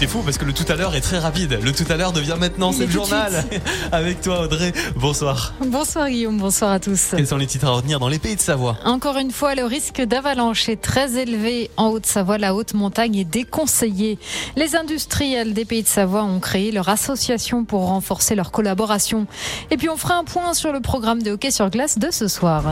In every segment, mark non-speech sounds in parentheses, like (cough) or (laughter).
C'est fou parce que le tout à l'heure est très rapide. Le tout à l'heure devient maintenant, c'est le journal. (laughs) Avec toi Audrey, bonsoir. Bonsoir Guillaume, bonsoir à tous. Quels sont les titres à retenir dans les pays de Savoie? Encore une fois, le risque d'avalanche est très élevé en Haute-Savoie. La haute montagne est déconseillée. Les industriels des pays de Savoie ont créé leur association pour renforcer leur collaboration. Et puis on fera un point sur le programme de hockey sur glace de ce soir.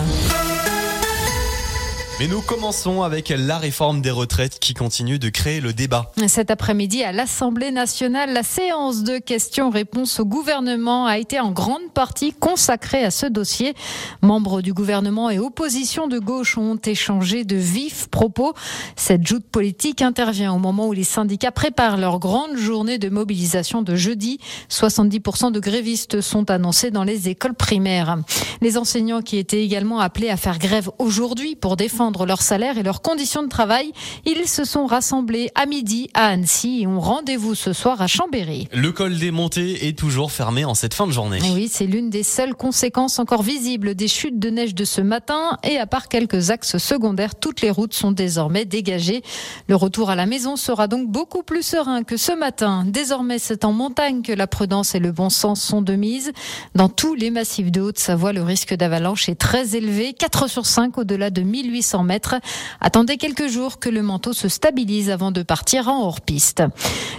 Mais nous commençons avec la réforme des retraites qui continue de créer le débat. Cet après-midi à l'Assemblée nationale, la séance de questions-réponses au gouvernement a été en grande partie consacrée à ce dossier. Membres du gouvernement et opposition de gauche ont échangé de vifs propos. Cette joute politique intervient au moment où les syndicats préparent leur grande journée de mobilisation de jeudi. 70% de grévistes sont annoncés dans les écoles primaires. Les enseignants qui étaient également appelés à faire grève aujourd'hui pour défendre leur salaire et leurs conditions de travail. Ils se sont rassemblés à midi à Annecy et ont rendez-vous ce soir à Chambéry. Le col des montées est toujours fermé en cette fin de journée. oui, c'est l'une des seules conséquences encore visibles des chutes de neige de ce matin et à part quelques axes secondaires, toutes les routes sont désormais dégagées. Le retour à la maison sera donc beaucoup plus serein que ce matin. Désormais, c'est en montagne que la prudence et le bon sens sont de mise. Dans tous les massifs de Haute-Savoie, le risque d'avalanche est très élevé, 4 sur 5 au-delà de 1800 mètres. Attendez quelques jours que le manteau se stabilise avant de partir en hors-piste.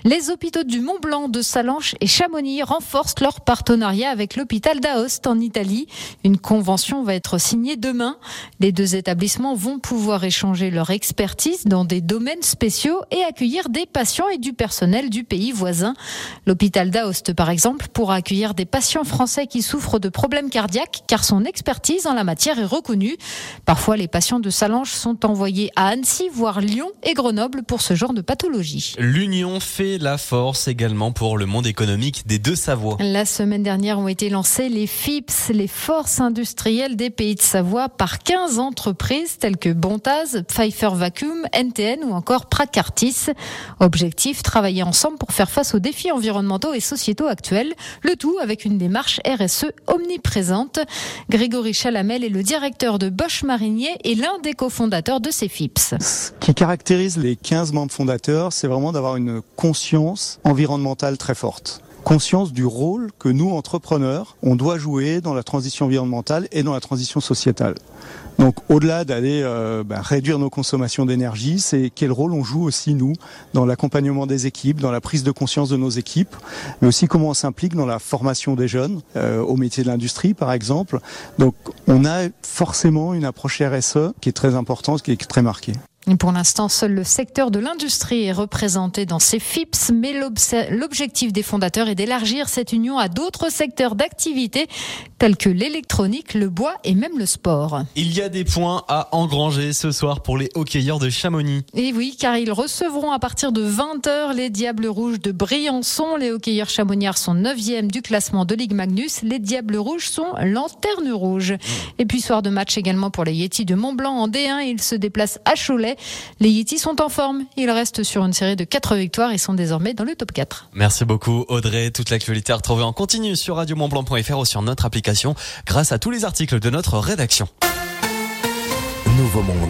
Les hôpitaux du Mont Blanc, de Salanches et Chamonix renforcent leur partenariat avec l'hôpital d'Aoste en Italie. Une convention va être signée demain. Les deux établissements vont pouvoir échanger leur expertise dans des domaines spéciaux et accueillir des patients et du personnel du pays voisin. L'hôpital d'Aoste, par exemple, pourra accueillir des patients français qui souffrent de problèmes cardiaques car son expertise en la matière est reconnue. Parfois, les patients de Salanches sont envoyés à Annecy, voire Lyon et Grenoble pour ce genre de pathologie. L'union fait la force également pour le monde économique des deux Savoies. La semaine dernière ont été lancées les FIPS, les forces industrielles des pays de Savoie, par 15 entreprises telles que Bontaz, Pfeiffer Vacuum, NTN ou encore Pracartis. Objectif, travailler ensemble pour faire face aux défis environnementaux et sociétaux actuels, le tout avec une démarche RSE omniprésente. Grégory Chalamel est le directeur de Bosch Marinier et l'un des cofondateurs de ces FIPS. Ce qui caractérise les 15 membres fondateurs, c'est vraiment d'avoir une conscience environnementale très forte conscience du rôle que nous, entrepreneurs, on doit jouer dans la transition environnementale et dans la transition sociétale. Donc au-delà d'aller euh, bah, réduire nos consommations d'énergie, c'est quel rôle on joue aussi nous dans l'accompagnement des équipes, dans la prise de conscience de nos équipes, mais aussi comment on s'implique dans la formation des jeunes euh, au métier de l'industrie par exemple. Donc on a forcément une approche RSE qui est très importante, qui est très marquée. Pour l'instant, seul le secteur de l'industrie est représenté dans ces FIPS, mais l'objectif des fondateurs est d'élargir cette union à d'autres secteurs d'activité tels que l'électronique, le bois et même le sport. Il y a des points à engranger ce soir pour les hockeyeurs de Chamonix. Et oui, car ils recevront à partir de 20h les Diables Rouges de Briançon. Les hockeyeurs chamoniards sont 9e du classement de Ligue Magnus. Les Diables Rouges sont lanterne rouge. Et puis soir de match également pour les Yetis de Montblanc en D1. Ils se déplacent à Cholet. Les Yetis sont en forme. Ils restent sur une série de 4 victoires et sont désormais dans le top 4. Merci beaucoup Audrey. Toute l'actualité à retrouver en continu sur radiomontblanc.fr ou sur notre application grâce à tous les articles de notre rédaction. Nouveau Monde.